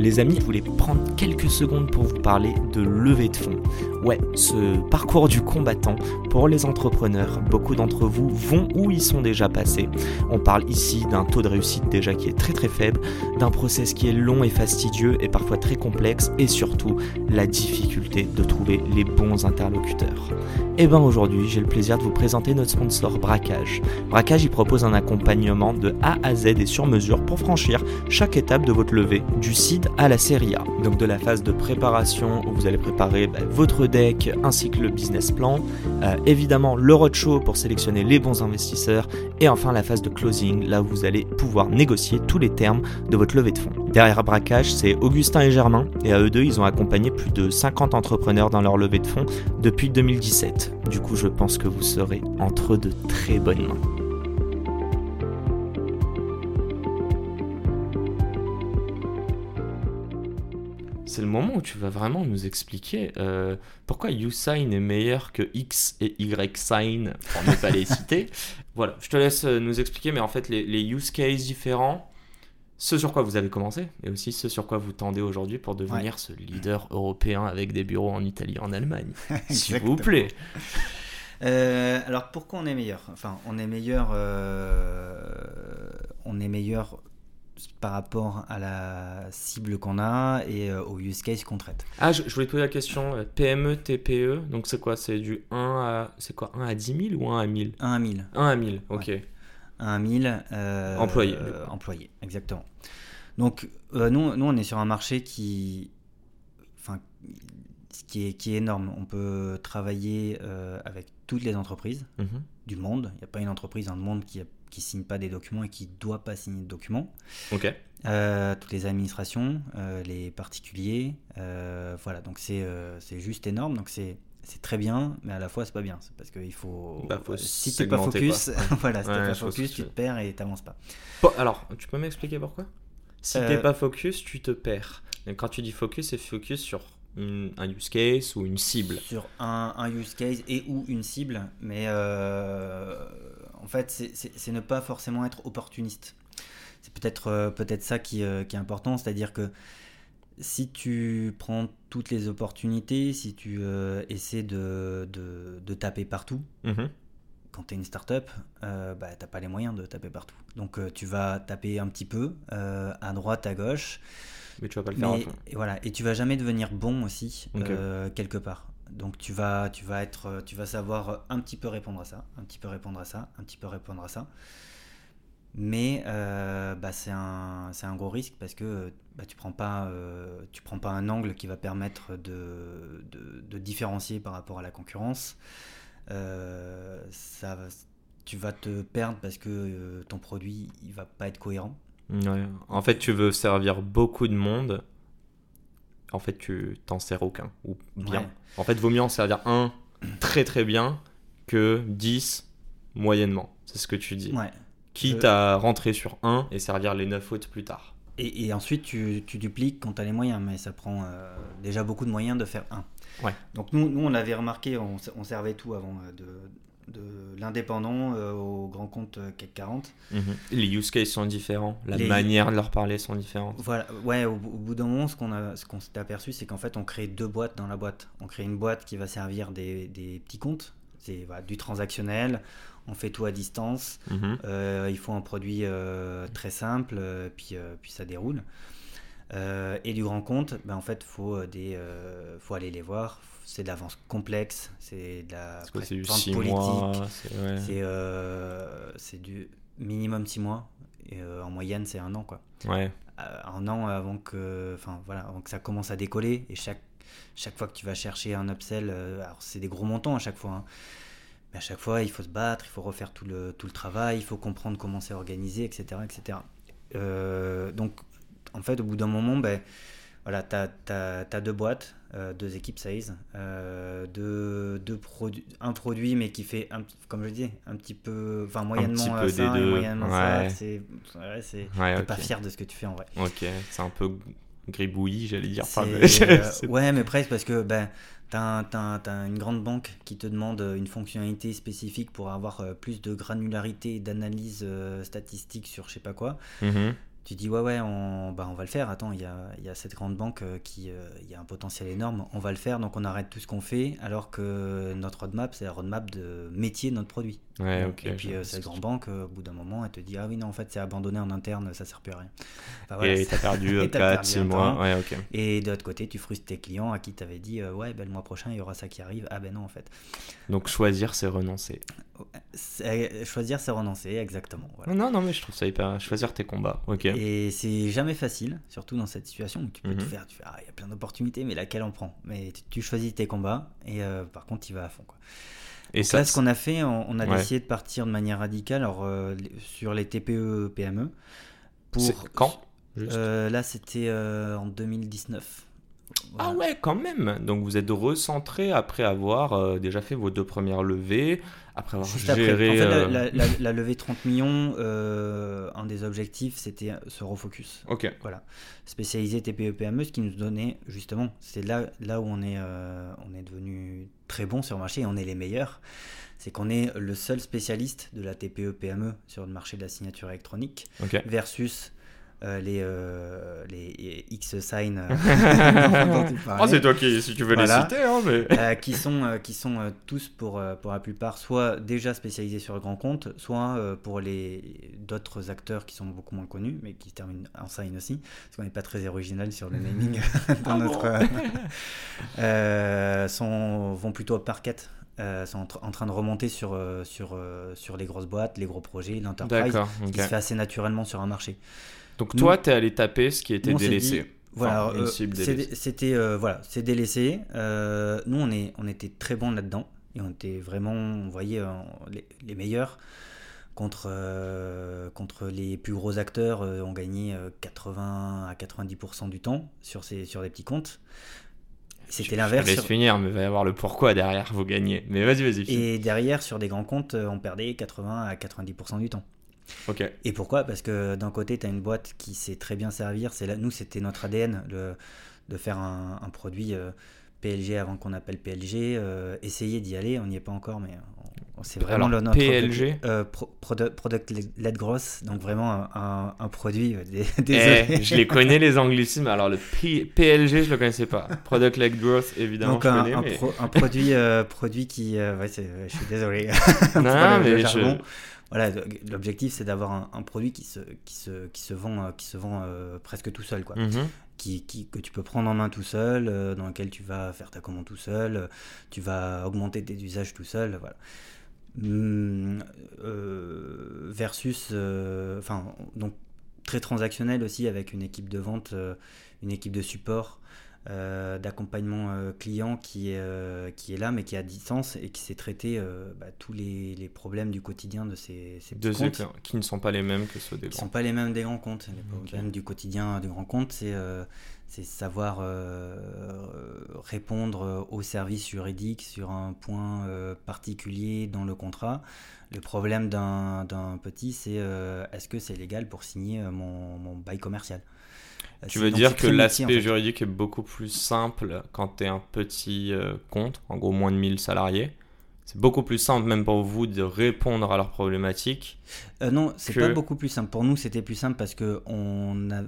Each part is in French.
Les amis, je voulais prendre quelques secondes pour vous parler de levée de fonds. Ouais, ce parcours du combattant pour les entrepreneurs, beaucoup d'entre vous vont où ils sont déjà passés. On parle ici d'un taux de réussite déjà qui est très très faible, d'un process qui est long et fastidieux et parfois très complexe et surtout la difficulté de trouver les bons interlocuteurs. Et bien aujourd'hui, j'ai le plaisir de vous présenter notre sponsor Braquage. Braquage, il propose un accompagnement de A à Z et sur mesure pour franchir chaque étape de votre levée, du seed à la série A. Donc de la phase de préparation où vous allez préparer bah, votre deck ainsi que le business plan, euh, évidemment le roadshow pour sélectionner les bons investisseurs et enfin la phase de closing là où vous allez pouvoir négocier tous les termes de votre levée de fonds. Derrière Braquage, c'est Augustin et Germain et à eux deux, ils ont accompagné plus de 50 entrepreneurs dans leur levée de fonds depuis 2017. Du coup, je pense que vous serez entre de très bonnes mains. C'est le moment où tu vas vraiment nous expliquer euh, pourquoi YouSign est meilleur que X et YSign, pour ne pas les citer. Voilà, je te laisse euh, nous expliquer, mais en fait, les, les use cases différents, ce sur quoi vous avez commencé, et aussi ce sur quoi vous tendez aujourd'hui pour devenir ce leader européen avec des bureaux en Italie et en Allemagne. S'il vous plaît. Euh, alors pourquoi on est meilleur? Enfin, on est meilleur, euh, on est meilleur par rapport à la cible qu'on a et euh, au use case qu'on traite. Ah, je, je, voulais te poser la question euh, PME, TPE, donc c'est quoi? C'est du 1 à, c'est quoi? 1 à 10 000 ou 1 à 1000 1 à 1000. 1 à 1000, ok. Ouais. 1 à 1000. Euh, employés. Euh, employés, exactement. Donc, nous, nous, on est sur un marché qui, enfin, qui est, qui est énorme. On peut travailler avec toutes les entreprises Mhm. du monde. Il n'y a pas une entreprise dans le monde qui, qui signe pas des documents et qui doit pas signer de documents. Ok. Euh, toutes les administrations, euh, les particuliers, euh, voilà. Donc c'est c'est juste énorme. Donc c'est c'est très bien, mais à la fois c'est pas bien. C'est parce qu'il faut, Bah, faut si t'es pas focus, quoi. voilà, si t'es Ouais, pas vois ce focus, tu tu te perds et t'avances pas. Bon, alors, tu peux m'expliquer pourquoi? Si Euh, t'es pas focus, tu te perds. Et quand tu dis focus, c'est focus sur une- un use case ou une cible. sur un, un use case et ou une cible, mais euh, en fait, c'est- ne pas forcément être opportuniste. C'est peut-être euh, peut-être ça qui, euh, qui est important, c'est-à-dire que si tu prends toutes les opportunités, si tu euh, essaies de, de, de taper partout, Mhm. quand tu es une startup, euh, bah, tu pas les moyens de taper partout. Donc euh, tu vas taper un petit peu, à droite, à gauche, Mais tu vas pas le faire et voilà, et tu vas jamais devenir bon aussi quelque part. Donc tu vas, être, euh, tu vas savoir un petit peu répondre à ça, un petit peu répondre à ça, un petit peu répondre à ça. Mais euh, bah, c'est un, gros risque parce que bah, tu prends pas, euh, prends pas un angle qui va permettre de, différencier par rapport à la concurrence. Euh, ça, tu vas te perdre parce que euh, ton produit il va pas être cohérent. Ouais. En fait, tu veux servir beaucoup de monde. En fait, tu t'en sers aucun. Ou bien. Ouais. En fait, vaut mieux en servir un très très bien que 10 moyennement. C'est ce que tu dis. Ouais. Quitte à rentrer sur un et servir les 9 autres plus tard. Et, et ensuite, tu, tu dupliques quand tu as les moyens, mais ça prend euh, déjà beaucoup de moyens de faire un. Ouais. Donc nous, nous on l'avait remarqué, on servait tout avant, euh, de, de l'indépendant euh, au grand compte CAC 40. Mhm. Les use cases sont différents. La Les- manière de leur parler sont différentes. Voilà, ouais, au, au bout d'un moment, ce qu'on qu'on s'est aperçu, c'est qu'en fait, on crée deux boîtes dans la boîte. On crée une boîte qui va servir des, des petits comptes, c'est voilà, du transactionnel, on fait tout à distance, Mhm. Euh, il faut un produit euh, très simple, puis, puis ça déroule. Euh, et du grand compte, ben, en fait, faut euh, des, euh, faut aller les voir. C'est de l'avance complexe, c'est de la Parce que c'est du vente 6 politique, c'est- ouais. euh, du minimum 6 mois. Et en moyenne, c'est un an, quoi. Ouais. Un an avant que, enfin voilà, avant que ça commence à décoller. Et chaque, chaque fois que tu vas chercher un upsell, alors c'est des gros montants à chaque fois. hein. Mais à chaque fois, il faut se battre, il faut refaire tout le, tout le travail, il faut comprendre comment c'est organisé, etc. etc. Euh, donc, en fait, au bout d'un moment, ben, voilà, tu as, deux boîtes, euh, deux équipes sales, euh, deux, deux un produit mais qui fait, un, comme je dis, un petit peu, enfin moyennement un ça et moyennement ça. C'est ouais, pas fier de ce que tu fais en vrai. Ok, c'est un peu gribouillis, j'allais dire. ouais, mais presque parce que ben, tu as, une grande banque qui te demande une fonctionnalité spécifique pour avoir plus de granularité d'analyse statistique sur je sais pas quoi. Mm-hmm tu dis ouais ouais on, bah, on va le faire. Attends il y a, y a, cette grande banque euh, qui euh, y a un potentiel énorme. On va le faire. Donc on arrête tout ce qu'on fait alors que notre roadmap c'est la roadmap de métier de notre produit et puis euh, cette grande banque au bout d'un moment elle te dit ah oui non en fait c'est abandonné en interne ça sert plus à rien. Et t'as perdu 4 6 mois. ouais, et de l'autre côté tu frustres tes clients à qui t'avais dit ouais ben, le mois prochain il y aura ça qui arrive. Ah ben non en fait. Donc choisir c'est renoncer. Choisir c'est renoncer exactement non non mais je trouve ça hyper choisir tes combats ok. Et c'est jamais facile, surtout dans cette situation où tu peux tout mhm. faire. Tu fais, ah, il y a plein d'opportunités, mais laquelle on prend? Mais tu, choisis tes combats et euh, par contre, tu vas à fond. Quoi. Et ça, ce qu'on a fait, on, a décidé de partir de manière radicale alors, euh, sur les TPE, PME. Pour, quand? Euh, Là, c'était en 2019. Ah ouais, quand même. Donc vous êtes recentré après avoir déjà fait vos deux premières levées, après avoir géré. Euh, la, levée 30 millions, euh, un des objectifs, c'était se refocus. Ok. Voilà. Spécialiser TPE PME, ce qui nous donnait justement, c'est là, là où on est, euh, on est devenu très bon sur le marché et on est les meilleurs. C'est qu'on est le seul spécialiste de la TPE PME sur le marché de la signature électronique versus euh, les, euh, les X-Sign. Euh, oh, c'est toi qui, si tu veux les citer. Hein, mais... qui sont, qui sont tous, pour, pour la plupart, soit déjà spécialisés sur le grand compte, soit pour les d'autres acteurs qui sont beaucoup moins connus, mais qui terminent en sign aussi, parce qu'on n'est pas très original sur le naming dans ah notre. sont, vont plutôt au parquet. sont en, train de remonter sur, sur, sur les grosses boîtes, les gros projets, l'enterprise, qui se fait assez naturellement sur un marché. Donc toi, tu es allé taper ce qui était délaissé. voilà, euh, c'était euh, voilà, c'est délaissé. Euh, nous, on est, on était très bons là-dedans et on était vraiment, on voyait les, meilleurs contre contre les plus gros acteurs. on gagnait 80 à 90% du temps sur ces sur des petits comptes. C'était l'inverse. Je laisse finir, mais il va y avoir le pourquoi derrière, vous gagnez. Mais vas-y, vas-y. Et derrière, sur des grands comptes, on perdait 80 à 90% du temps. Et pourquoi? Parce que d'un côté, tu as une boîte qui sait très bien servir. C'est là, nous, c'était notre ADN le, de faire un, produit euh, PLG avant qu'on appelle PLG. Euh, essayer d'y aller, on n'y est pas encore, mais c'est vraiment le, notre PLG euh, product, led growth, donc vraiment un, produit. Eh, je les connais les anglicismes. Alors le PLG, je le connaissais pas. Product led growth, évidemment. Donc un, un, produit, produit qui, ouais, je suis désolé. non, mais je voilà, l'objectif c'est d'avoir un, produit qui se, qui se, qui se vend, euh, qui se vend euh, presque tout seul, quoi. Mhm. Que tu peux prendre en main tout seul, euh, dans lequel tu vas faire ta commande tout seul, tu vas augmenter tes usages tout seul, voilà. Hum, versus, enfin, donc très transactionnel aussi avec une équipe de vente, une équipe de support euh, d'accompagnement euh, client qui est, euh, qui est là, mais qui est à distance et qui sait traiter bah, tous les, les, problèmes du quotidien de ces, ces petits comptes. Qui ne sont pas les mêmes que ceux des grands. Qui ne sont pas les mêmes des grands comptes. Les problèmes du quotidien des grands comptes, c'est c'est savoir répondre aux services juridiques sur un point particulier dans le contrat. Le problème d'un petit, c'est est-ce que c'est légal pour signer mon, mon bail commercial? Tu veux dire que l'aspect juridique est beaucoup plus simple quand tu es un petit euh, compte, en gros moins de 1000 salariés? C'est beaucoup plus simple même pour vous de répondre à leurs problématiques. Euh, non, c'est pas beaucoup plus simple. Pour nous, c'était plus simple parce que on a,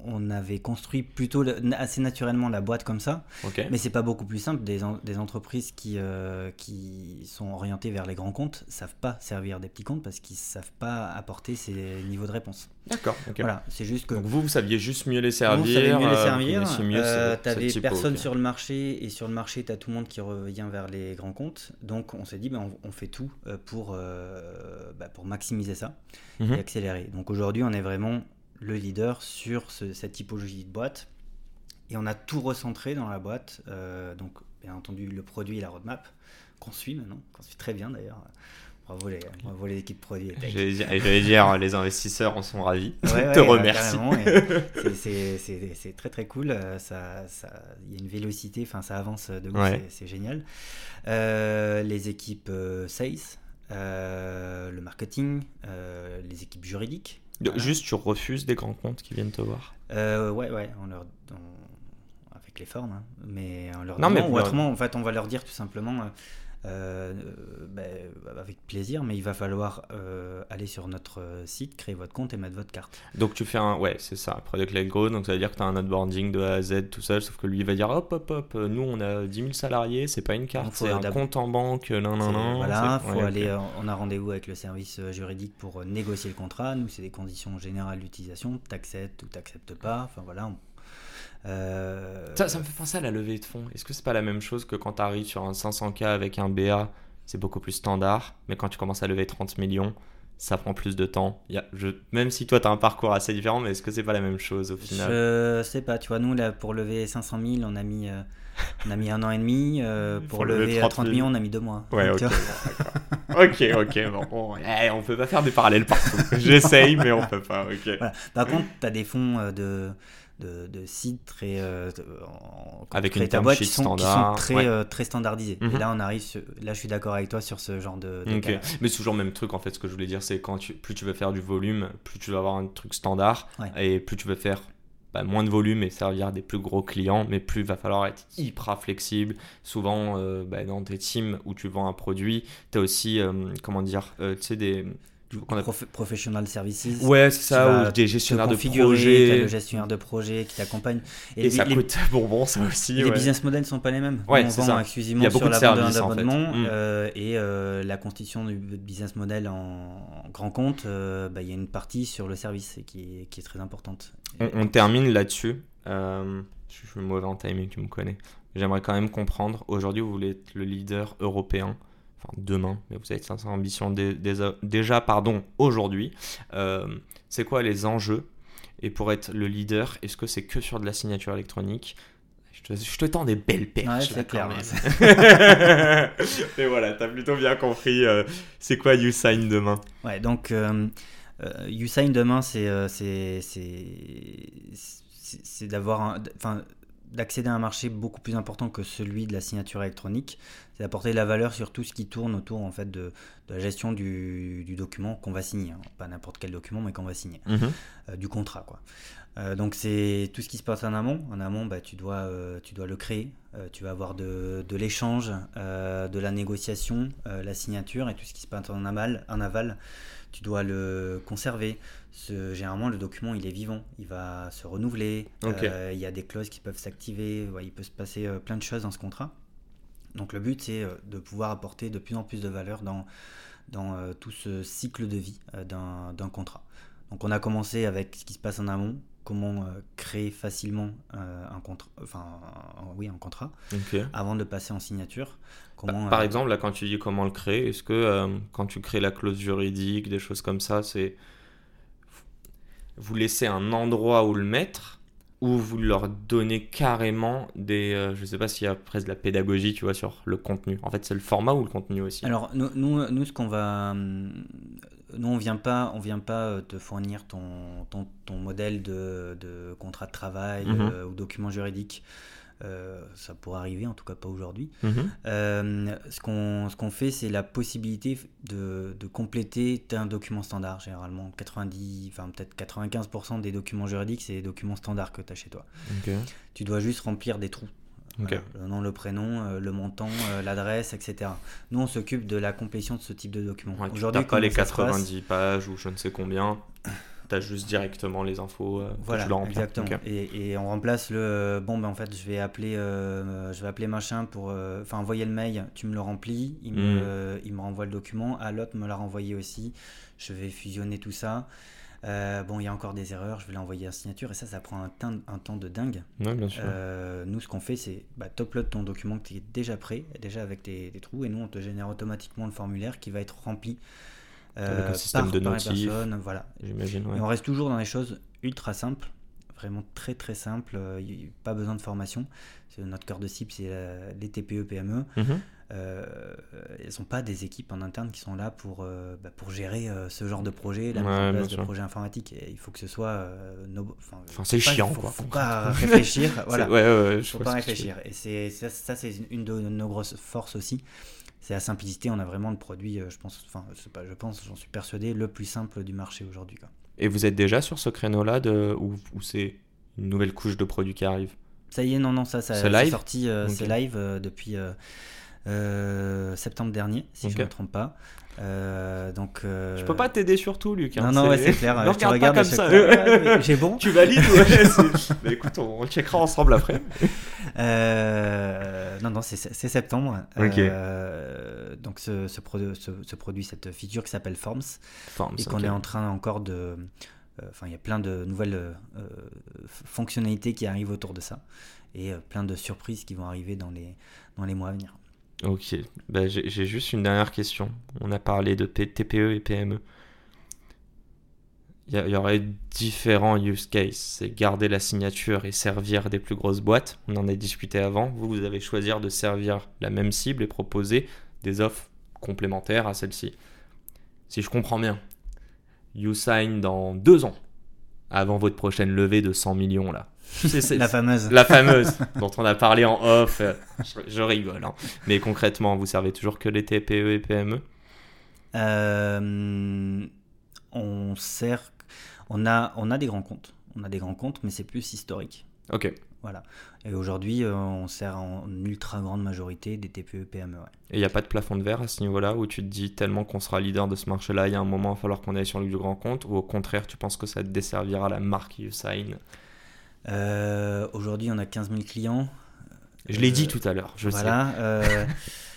on avait construit plutôt assez naturellement la boîte comme ça. Mais c'est pas beaucoup plus simple. Des, des entreprises qui, euh, qui sont orientées vers les grands comptes savent pas servir des petits comptes parce qu'ils savent pas apporter ces niveaux de réponse. D'accord. Voilà, c'est juste que. Donc vous, vous saviez juste mieux les servir. mieux les servir. Euh, tu avais personne sur le marché et sur le marché, tu as tout le monde qui revient vers les grands comptes. Donc on s'est dit, ben, on, fait tout euh, pour, bah, pour maximiser ça mhm. et accélérer. Donc aujourd'hui, on est vraiment le leader sur cette typologie de boîte. Et on a tout recentré dans la boîte. Euh, donc, bien entendu, le produit et la roadmap qu'on suit maintenant, qu'on suit très bien d'ailleurs. bravo, les, bravo les équipes produits. J'allais dire, dire, les investisseurs en sont ravis. Ouais, te remercie. c'est très très cool. Ça, ça, il y a une vélocité, enfin ça avance de c'est génial. les équipes sales, le marketing, les équipes juridiques. Juste, tu refuses des grands comptes qui viennent te voir euh, Ouais, ouais, on leur, avec les formes, hein. mais on leur non, mais ou autrement, en fait, on va leur dire tout simplement, euh, euh, ben, avec plaisir, mais il va falloir euh, aller sur notre site, créer votre compte et mettre votre carte. Donc tu fais un, ouais, c'est ça, Product Led Go, donc ça veut dire que tu as un onboarding de A à Z tout seul, sauf que lui il va dire hop hop hop, nous on a 10 000 salariés, c'est pas une carte, c'est un compte en banque, non non non. Voilà, faut aller, on a rendez-vous avec le service juridique pour négocier le contrat, nous c'est des conditions générales d'utilisation, t'acceptes ou t'acceptes pas, enfin voilà, on euh, ça, ça, me fait penser à la levée de fonds. Est-ce que c'est pas la même chose que quand tu arrives sur un 500K avec un BA, c'est beaucoup plus standard, mais quand tu commences à lever 30 millions, ça prend plus de temps. Je, même si toi tu as un parcours assez différent, mais est-ce que c'est pas la même chose au final? Je sais pas, tu vois, nous là pour lever 500 000, on a mis, euh, on a mis un an et demi. Euh, pour, lever 30, millions, on a mis deux mois. Ouais, ok. ok, ok, bon, bon eh, on peut pas faire des parallèles partout. J'essaye, mais on peut pas. ok Par contre, tu as des fonds de de, sites très euh, avec une ta boîte qui sont, très euh, très standardisés. Et mhm. là on arrive là je suis d'accord avec toi sur ce genre de, mais c'est toujours le même truc en fait. Ce que je voulais dire c'est quand tu, plus tu veux faire du volume plus tu vas avoir un truc standard. Et plus tu veux faire bah, moins de volume et servir des plus gros clients, mais plus il va falloir être hyper flexible. Souvent, euh, bah, dans tes teams où tu vends un produit, tu as aussi, comment dire, tu sais, des, professional services. Ouais, c'est ça, ou des gestionnaires de projet. le gestionnaire de projet qui t'accompagne. Et, ça coûte bonbon, ça aussi. Les business models ne sont pas les mêmes. Ouais, on vend ça. exclusivement Il y a sur la vente d'abonnement mm. euh, et euh, la constitution du business model en, grand compte, euh, bah, il y a une partie sur le service qui est, qui est très importante. On, termine là-dessus. je suis mauvais en timing, tu me connais. J'aimerais quand même comprendre. Aujourd'hui, vous voulez être le leader européen enfin demain, mais vous avez 500 ambitions déjà pardon, aujourd'hui. Euh, c'est quoi les enjeux? Et pour être le leader, est-ce que c'est que sur de la signature électronique? Je te, tends des belles perches. Ouais, clair. Mais voilà, t'as plutôt bien compris. Euh, c'est quoi YouSign demain? Ouais, donc euh, YouSign demain, c'est c'est d'avoir, enfin, d'accéder à un marché beaucoup plus important que celui de la signature électronique, c'est d'apporter de la valeur sur tout ce qui tourne autour en fait de, la gestion du, document qu'on va signer, hein. pas n'importe quel document mais qu'on va signer, mhm. euh, du contrat quoi. Euh, donc c'est tout ce qui se passe en amont. En amont, bah, tu, dois, euh, tu dois le créer, tu vas avoir de, de l'échange, de la négociation, la signature et tout ce qui se passe en aval, en aval tu dois le conserver. Ce, généralement, le document, il est vivant, il va se renouveler, il y a des clauses qui peuvent s'activer, il peut se passer plein de choses dans ce contrat. Donc le but, c'est euh, de pouvoir apporter de plus en plus de valeur dans, dans tout ce cycle de vie d'un contrat. Donc on a commencé avec ce qui se passe en amont, comment créer facilement un contrat, enfin oui un contrat, avant de passer en signature. Par euh, exemple, là, quand tu dis comment le créer, est-ce que euh, quand tu crées la clause juridique, des choses comme ça, c'est vous laissez un endroit où le mettre ou vous leur donnez carrément des. Euh, je ne sais pas s'il y a presque de la pédagogie, tu vois, sur le contenu. En fait, c'est le format ou le contenu aussi? Alors, nous, nous, nous ce qu'on va. Nous, on vient pas, on vient pas te fournir ton, ton, ton modèle de, de, contrat de travail mhm. ou document juridique. Euh, ça pourrait arriver, en tout cas pas aujourd'hui. Mhm. Euh, ce qu'on fait, c'est la possibilité de, de, compléter un document standard. Généralement, 90, enfin peut-être 95% des documents juridiques, c'est des documents standards que tu as chez toi. Tu dois juste remplir des trous. le nom, le prénom, euh, le montant, l'adresse, etc. Nous, on s'occupe de la complétion de ce type de document. Aujourd'hui, pas les 90 pages ou je ne sais combien as juste directement les infos euh, voilà, tu exactement et, et, on remplace le euh, bon ben en fait je vais appeler euh, je vais appeler machin pour enfin envoyer le mail tu me le remplis il, me, hmm. il me renvoie le document à l'autre me l'a renvoyé aussi je vais fusionner tout ça bon, il y a encore des erreurs, je vais l'envoyer à signature et ça, ça prend un, temps, un temps de dingue. bien sûr. nous, ce qu'on fait, c'est bah, upload ton document qui est déjà prêt, déjà avec tes, trous, et nous, on te génère automatiquement le formulaire qui va être rempli avec un euh, système de notifs. Voilà. J'imagine. on reste toujours dans des choses ultra simples, vraiment très très simples. Euh, pas besoin de formation. Notre cœur de cible, c'est les TPE, PME. Mhm. euh, elles n'ont pas des équipes en interne qui sont là pour, euh, bah, pour gérer euh, ce genre de projet, la mise Ouais, en place de projets informatiques. Et il faut que ce soit. euh, no- enfin, Enfin, c'est chiant, faut, quoi, faut pas réfléchir. voilà. Ouais, faut pas réfléchir. Et c'est ça, ça, c'est une de nos grosses forces aussi. C'est la simplicité. On a vraiment le produit, euh, je pense, enfin, pas, je pense, j'en suis persuadé, le plus simple du marché aujourd'hui. Et vous êtes déjà sur ce créneau-là de... où, où c'est une nouvelle couche de produits qui arrive? Ça y est, non, non, ça, ça C'est sorti, euh, c'est live euh, depuis euh, septembre dernier, si je ne me trompe pas. Euh, donc, euh, Je peux pas t'aider sur tout, Luc. hein, Non, non, ouais, c'est clair. Ne regarde pas comme ça. Ouais, J'ai bon. tu valides ouais, écoute, on, on checkera ensemble après. Euh, non, non, c'est septembre. Ok. Euh, donc, ce, ce, produ- ce- ce produit, cette feature qui s'appelle Forms, Forms, et qu'on est en train encore de. Enfin, il y a plein de nouvelles fonctionnalités qui arrivent autour de ça, et plein de surprises qui vont arriver dans les, dans les mois à venir. Ok, bah, j'ai juste une dernière question. On a parlé de TPE et PME. Il y, y aurait différents use cases. C'est garder la signature et servir des plus grosses boîtes. On en a discuté avant. Vous, vous avez choisi de servir la même cible et proposer des offres complémentaires à celle-ci. Si je comprends bien, you sign dans deux ans, avant votre prochaine levée de 100 millions là. C'est- La fameuse. la fameuse dont on a parlé en off. Je, je rigole. hein. Mais concrètement, vous servez toujours que les TPE et PME Euh, on sert, on a, on a des grands comptes, on a des grands comptes, mais c'est plus historique. Ok. Voilà. Et aujourd'hui, euh, on sert en ultra grande majorité des TPE, PME. ouais. Et il n'y a pas de plafond de verre à ce niveau-là où tu te dis tellement qu'on sera leader de ce marché-là, il y a un moment, il va falloir qu'on aille sur le grand compte ou au contraire, tu penses que ça te desservira la marque YouSign Euh, aujourd'hui, on a 15 000 clients. Je l'ai Euh, dit tout à l'heure, je sais. voilà. euh,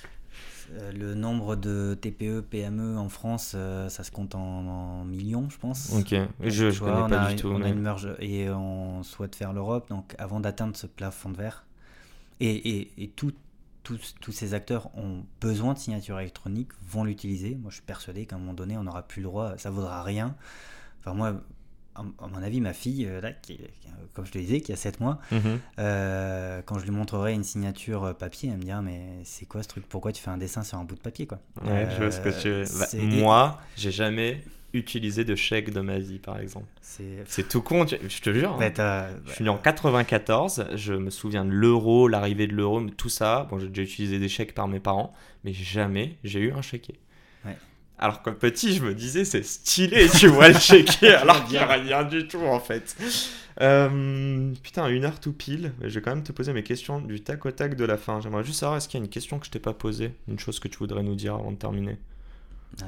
euh, le nombre de TPE, PME en France, euh, ça se compte en, en millions, je pense. Ok, je, vois, connais on pas a, du tout. On mais- a une merge et on souhaite faire l'Europe. Donc, avant d'atteindre ce plafond de verre, et, et, et tout- tous, tous ces acteurs ont besoin de signature électronique, vont l'utiliser. Moi, je suis persuadé qu'à un moment donné, on n'aura plus le droit, ça vaudra rien. Enfin, moi, à mon avis, ma fille, euh, là, qui, qui- comme je te disais, qui a 7 mois, Mhm. euh, quand je lui montrerai une signature euh, papier, elle me dira Mais c'est quoi ce truc? Pourquoi tu fais un dessin sur un bout de papier quoi? Ouais, je vois ce que tu veux. Euh, Bah, moi, j'ai jamais utilisé de chèque de ma vie, par exemple. c'est. Tout con, je te jure. Bah, Je suis né en 94, je me souviens de l'euro, l'arrivée de l'euro, tout ça. Bon, j'ai déjà utilisé des chèques par mes parents, mais jamais j'ai eu un chéquier. Alors que petit, je me disais, c'est stylé, tu vois, le chéquier, alors qu'il n'y a rien du tout, en fait. Euh, putain, une heure tout pile. Je vais quand même te poser mes questions du tac au tac de la fin. J'aimerais juste savoir, est-ce qu'il y a une question que je t'ai pas posée? Une chose que tu voudrais nous dire avant de terminer? Euh,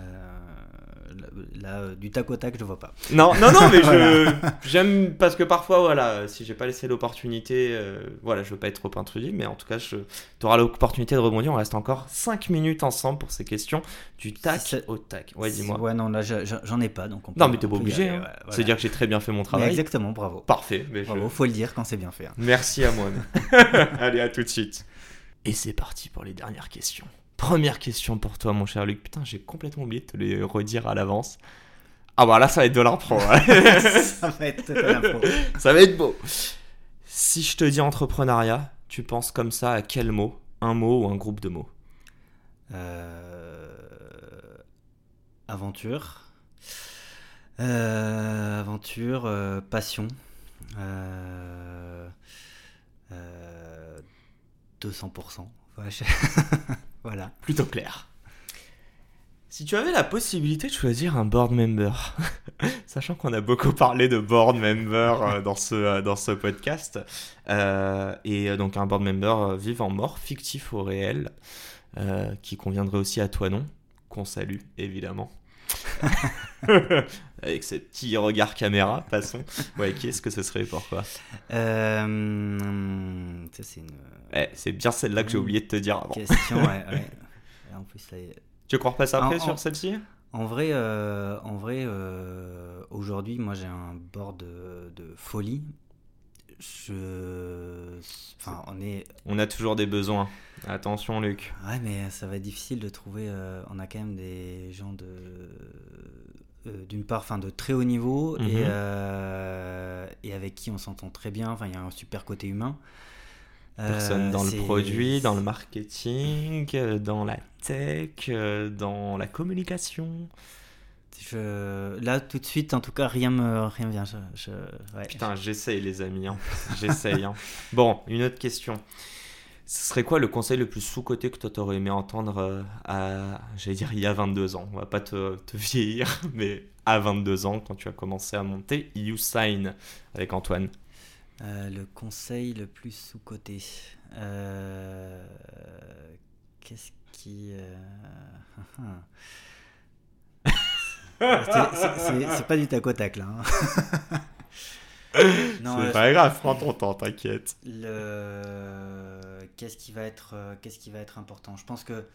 là, du tac au tac, je vois pas. Non, non, non, mais je Voilà. j'aime parce que parfois, voilà, si j'ai pas laissé l'opportunité, euh, voilà, je veux pas être trop intrusif, mais en tout cas, tu auras l'opportunité de rebondir. On reste encore 5 minutes ensemble pour ces questions du tac C'est- au tac. Ouais, dis-moi. Ouais, non, là, je- je- j'en ai pas. Donc on Non, peut- mais t'es pas obligé. hein. ouais, voilà. C'est-à-dire que j'ai très bien fait mon Mais travail. Exactement, bravo. Parfait. Mais je- Bravo, faut le dire quand c'est bien fait. hein. Merci à moi. Allez, à tout de suite. Et c'est parti pour les dernières questions. Première question pour toi, mon cher Luc. Putain, j'ai complètement oublié de te les redire à l'avance. Ah bah là, ça va être de l'impro. hein. Ça va être total impro. Ça va être beau. Si je te dis entrepreneuriat, tu penses comme ça à quel mot? Un mot ou un groupe de mots? Euh, Aventure. Euh, Aventure, euh, passion. Euh, euh, 200%. Ouais, je- voilà. Plutôt clair. Si tu avais la possibilité de choisir un board member, sachant qu'on a beaucoup parlé de board member euh, dans ce, euh, dans ce podcast, euh, et donc un board member vivant mort, fictif ou réel, euh, qui conviendrait aussi à toi non, qu'on salue évidemment. Avec ses petits regards caméra, passons. Ouais, qui est-ce que ce serait pourquoi Euh, c'est une Ouais, C'est bien celle-là que j'ai oublié de te dire avant. question. ouais, ouais. Et En plus, là, Tu crois pas ça après En- sur en- celle-ci? En vrai, euh, en vrai euh, aujourd'hui, moi j'ai un board de, de folie. Je. Enfin, on est. On a toujours des besoins. Attention, Luc. Ouais, mais ça va être difficile de trouver. euh, on a quand même des gens de. euh, D'une part, enfin, de très haut niveau Mhm. et, euh, et avec qui on s'entend très bien. Enfin, il y a un super côté humain. Personne dans le produit, dans le marketing, dans la tech, dans la communication. Je... Là, tout de suite, en tout cas, rien me rien vient. Je, je- ouais. Putain, j'essaye les amis, hein. j'essaye. hein. Bon, une autre question. Ce serait quoi le conseil le plus sous-coté que toi t'aurais aimé entendre euh, à, j'allais dire, il y a 22 ans? On va pas te, te vieillir, mais à 22 ans, quand tu as commencé à monter YouSign avec Antoine. Euh, le conseil le plus sous-coté. Euh, Qu'est-ce qui. euh, C'est- pas du tac au tac là. hein. C'est pas grave, prends ton temps, t'inquiète. le qu'est-ce qui va être euh, qu'est-ce qui va être important? Je pense que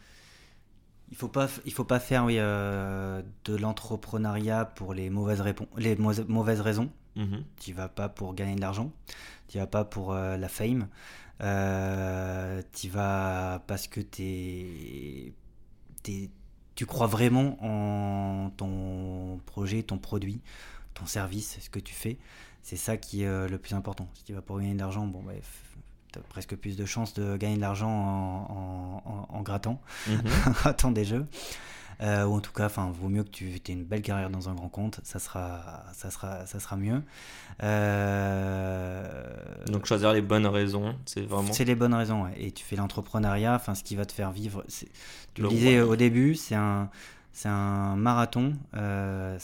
il faut pas il faut pas faire oui, euh, de l'entrepreneuriat pour les mauvaises les mau- mauvaises raisons Mhm. tu vas pas pour gagner de l'argent tu vas pas pour euh, la fame euh, tu vas parce que t'es t'es- tu crois vraiment en ton projet ton produit ton service ce que tu fais c'est ça qui est euh, le plus important si tu vas pour gagner de l'argent bon bah, tu as presque plus de chances de gagner de l'argent en, en- en- en grattant Mhm. grattant des jeux Euh, ou en tout cas, enfin, vaut mieux que tu aies une belle carrière dans un grand compte, ça sera, ça sera, ça sera mieux. Euh, Donc choisir les bonnes raisons, c'est vraiment... c'est les bonnes raisons. ouais. Et tu fais l'entrepreneuriat, enfin, ce qui va te faire vivre. Tu le Le disais au début, c'est un, c'est un marathon. euh,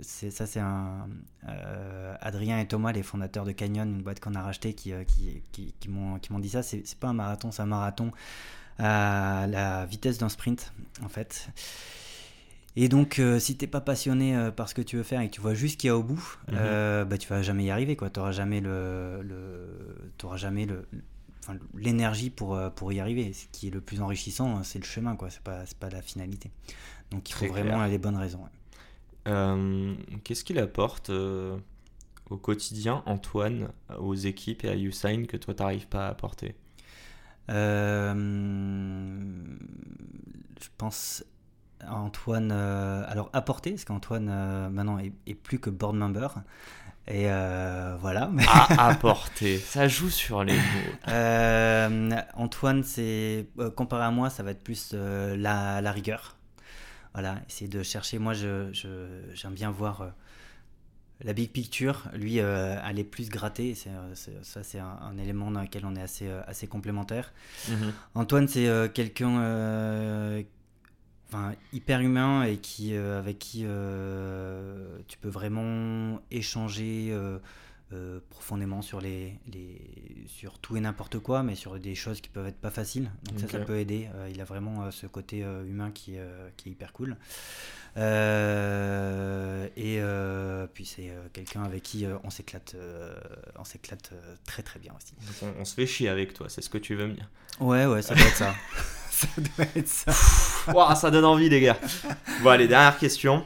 c'est, ça, c'est un euh, Adrien et Thomas, les fondateurs de Canyon, une boîte qu'on a rachetée, qui, qui, qui, qui m'ont, qui m'ont dit ça. C'est pas un marathon, c'est un marathon à la vitesse d'un sprint, en fait. Et donc, euh, si t'es pas passionné euh, par ce que tu veux faire et que tu vois juste qu'il y a au bout, Mhm. euh, bah, tu vas jamais y arriver, quoi. T'auras jamais le, le jamais le, enfin, l'énergie pour, euh, pour y arriver. Ce qui est le plus enrichissant, hein, c'est le chemin, quoi. C'est pas, pas la finalité. Donc, il faut Très vraiment clair. les bonnes raisons. ouais. Euh, Qu'est-ce qu'il apporte au quotidien, Antoine, aux équipes et à YouSign que toi t'arrives pas à apporter? Je pense à Antoine. euh, alors, apporter, parce qu'Antoine, euh, maintenant, est, est plus que board member. Et euh, voilà. À apporter, ça joue sur les mots. Euh, Antoine, c'est euh, comparé à moi, ça va être plus euh, la, la rigueur. Voilà, essayer de chercher. Moi, je, je- j'aime bien voir euh, la big picture. Lui, euh, aller plus gratter. C'est, euh, ça, c'est un, un élément dans lequel on est assez, euh, assez complémentaires. Mhm. Antoine, c'est euh, quelqu'un euh, hyper humain et qui, euh, avec qui euh, tu peux vraiment échanger euh, profondément sur, les, les, sur tout et n'importe quoi, mais sur des choses qui peuvent être pas faciles. Donc ça, ça peut aider. Euh, il a vraiment euh, ce côté humain qui, est, qui est hyper cool. Et puis c'est quelqu'un avec qui on s'éclate, on s'éclate très très bien aussi. Donc, on, on se fait chier avec toi, c'est ce que tu veux me dire. Ouais, ouais, ça doit être ça. ça doit être ça. Ça donne envie, les gars. Bon, allez, dernière question.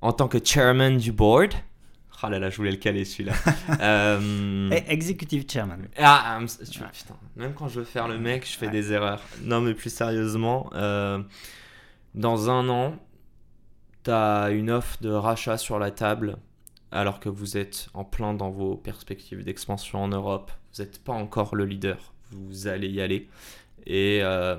En tant que chairman du board. Oh là là, je voulais le caler celui-là. Euh, Eh, Executive Chairman. Ah, I'm- tu vois, putain, même quand je veux faire le mec, je fais Ouais. des erreurs. Non, mais plus sérieusement, euh, dans un an, t'as une offre de rachat sur la table, alors que vous êtes en plein dans vos perspectives d'expansion en Europe. Vous n'êtes pas encore le leader, vous allez y aller. Et euh,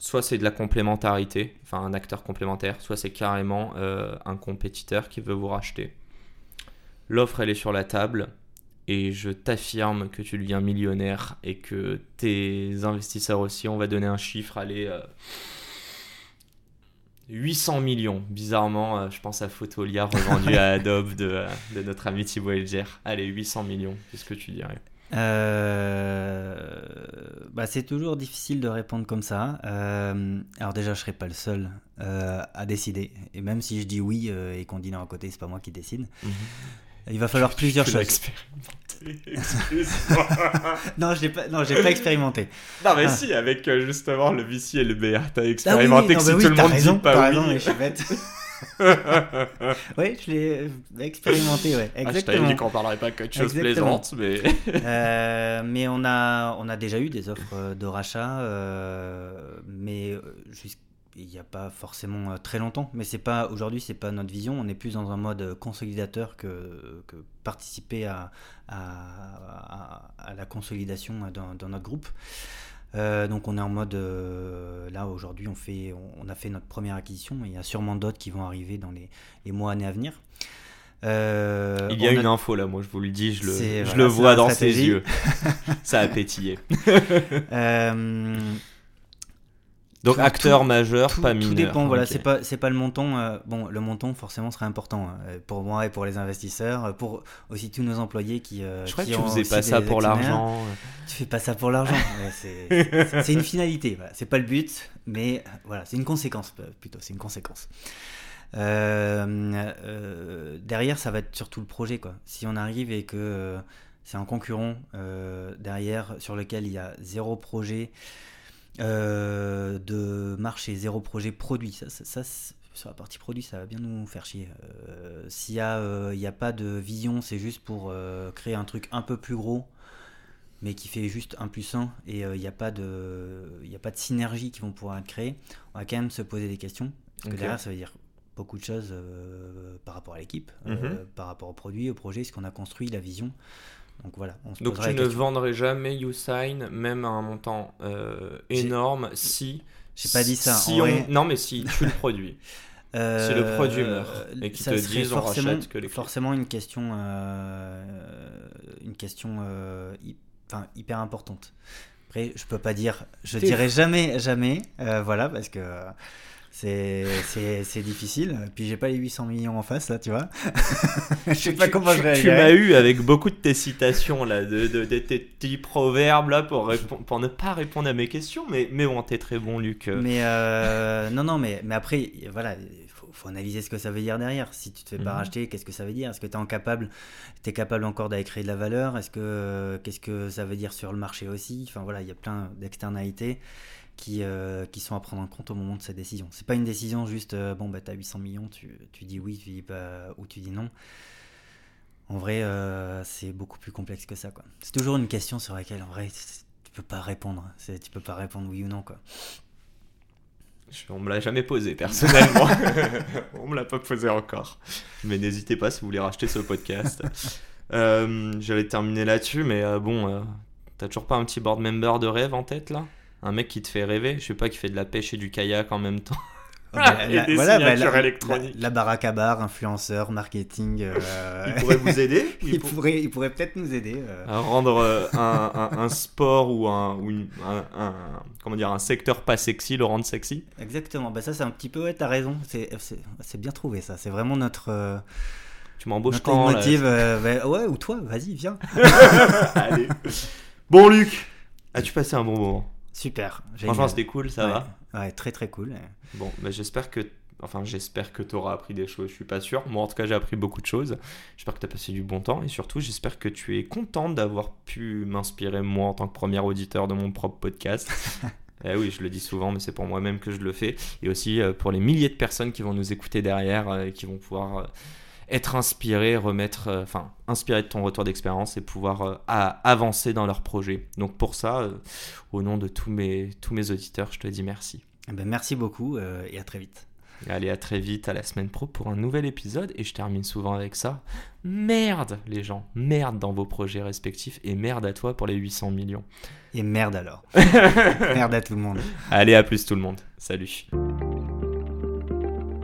soit c'est de la complémentarité, enfin un acteur complémentaire, soit c'est carrément euh, un compétiteur qui veut vous racheter. L'offre, elle est sur la table et je t'affirme que tu deviens millionnaire et que tes investisseurs aussi, on va donner un chiffre, allez, euh, 800 millions. Bizarrement, euh, je pense à Photolia revendu à Adobe de, euh, de notre ami Thibaut Elger. Allez, 800 millions, qu'est-ce que tu dirais? Euh, bah, c'est toujours difficile de répondre comme ça. Euh, alors déjà, je serai pas le seul euh, à décider. Et même si je dis oui et qu'on dit non à côté, c'est pas moi qui décide. Il va falloir plusieurs Tu l'as choses. expérimenté. Non, je l'ai pas. Non, j'ai pas expérimenté. non mais Ah. si, avec justement le VC et le BA, t'as Ah oui, expérimenté oui, que non, si bah oui, tout le monde raison, dit pas oui. raison, mais je suis bête. oui, je l'ai expérimenté, ouais. Ah, je t'avais Exactement. dit qu'on parlerait pas que de choses plaisantes, mais... Euh, mais on a, on a déjà eu des offres euh, de rachat, euh, mais il n'y a pas forcément très longtemps, mais c'est pas aujourd'hui, c'est pas notre vision. On est plus dans un mode consolidateur que, que participer à, à, à, la consolidation dans, dans notre groupe. Euh, donc on est en mode là aujourd'hui on fait on, a fait notre première acquisition il y a sûrement d'autres qui vont arriver dans les, les mois années à venir euh, il y a une info là, moi je vous le dis, je le, je le vois dans ses yeux. Ça a pétillé. Euh, donc acteur majeur, pas mineur. Tout dépend, voilà, c'est pas c'est pas le montant. Euh, bon, le montant forcément serait important euh, pour moi et pour les investisseurs, euh, pour aussi tous nos employés qui. Je crois que tu faisais pas ça pour l'argent. Tu fais pas ça pour l'argent. c'est une finalité. Voilà. C'est pas le but, mais voilà, c'est une conséquence plutôt. C'est une conséquence. derrière, ça va être surtout le projet, quoi. Si on arrive et que c'est un concurrent derrière sur lequel il y a zéro projet. Euh, de marché, zéro projet produit. Ça, ça, sur la partie produit, ça va bien nous faire chier. Euh, S'il n'y a, euh, a, pas de vision, c'est juste pour créer un truc un peu plus gros, mais qui fait juste un plus 1, et il n'y a, pas de, a pas de synergie qui vont pouvoir être créées, on va quand même se poser des questions. Parce que derrière, ça veut dire beaucoup de choses par rapport à l'équipe, mhm. par rapport au produit, au projet, ce qu'on a construit, la vision. Donc voilà. Donc tu ne vendrais jamais YouSign, même à un montant euh, énorme, si. J'ai pas dit ça. Si Non, mais si tu le produis. Euh, si le produit meurt et qu'ils te disent on rachète que les forcément une question, euh, une question enfin, hyper importante. Après, je peux pas dire, je dirais jamais, jamais, voilà, parce que c'est difficile. Puis j'ai pas les 800 millions en face, là, tu vois. je sais pas comment je réagirais. Tu m'as eu avec beaucoup de tes citations, là, de, de, tes petits proverbes, là, pour, pour ne pas répondre à mes questions. Mais, mais bon, t'es très bon, Luc. Mais euh, non, non, mais, mais après, voilà, il faut, faut, analyser ce que ça veut dire derrière. Si tu te fais pas mhm. racheter, qu'est-ce que ça veut dire? Est-ce que tu es capable, es capable encore d'aller créer de la valeur? Est-ce que qu'est-ce que ça veut dire sur le marché aussi? Enfin voilà, il y a plein d'externalités qui, euh, qui sont à prendre en compte au moment de cette décision. C'est pas une décision juste, euh, bon, bah, tu as 800 millions, tu, tu, dis oui, tu dis pas, ou tu dis non. En vrai, euh, c'est beaucoup plus complexe que ça. C'est toujours une question sur laquelle, en vrai, tu peux pas répondre. Tu peux pas répondre oui ou non. Quoi. On me l'a jamais posé, personnellement. On me l'a pas posé encore. Mais n'hésitez pas si vous voulez racheter ce podcast. J'allais terminer là-dessus, mais bon, t'as toujours pas un petit board member de rêve en tête là? Un mec qui te fait rêver, je sais pas, qui fait de la pêche et du kayak en même temps. la, voilà, bah, la, baraque à bar, influenceur, marketing. Euh, il pourrait vous aider il, pourrait, il pourrait peut-être nous aider. Euh. À rendre euh, un, un, sport ou, un, ou un, comment dire, un secteur pas sexy, le rendre sexy Exactement, bah ça c'est un petit peu, ouais, t'as raison, c'est bien trouvé ça, c'est vraiment notre. tu m'embauches quand motive, bah, Ouais, ou toi, vas-y, viens. Allez. Bon, Luc, as-tu passé un bon moment? Super. Franchement, c'était cool, ça va Ouais, très très cool. Bon, mais j'espère que enfin j'espère que tu auras appris des choses, je suis pas sûr. Moi en tout cas j'ai appris beaucoup de choses. J'espère que tu as passé du bon temps et surtout j'espère que tu es content d'avoir pu m'inspirer moi en tant que premier auditeur de mon propre podcast. eh oui, je le dis souvent, mais c'est pour moi-même que je le fais. Et aussi euh, pour les milliers de personnes qui vont nous écouter derrière euh, et qui vont pouvoir euh, être inspiré, remettre, euh, enfin, inspiré de ton retour d'expérience et pouvoir euh, avancer dans leur projet. Donc pour ça, euh, au nom de tous mes, tous mes auditeurs, je te dis merci. Eh ben, merci beaucoup et à très vite. Allez, à très vite, à la semaine pro pour un nouvel épisode. Et je termine souvent avec ça. Merde, les gens. Merde dans vos projets respectifs. Et merde à toi pour les 800 millions. Et merde alors. merde à tout le monde. Allez, à plus tout le monde. Salut.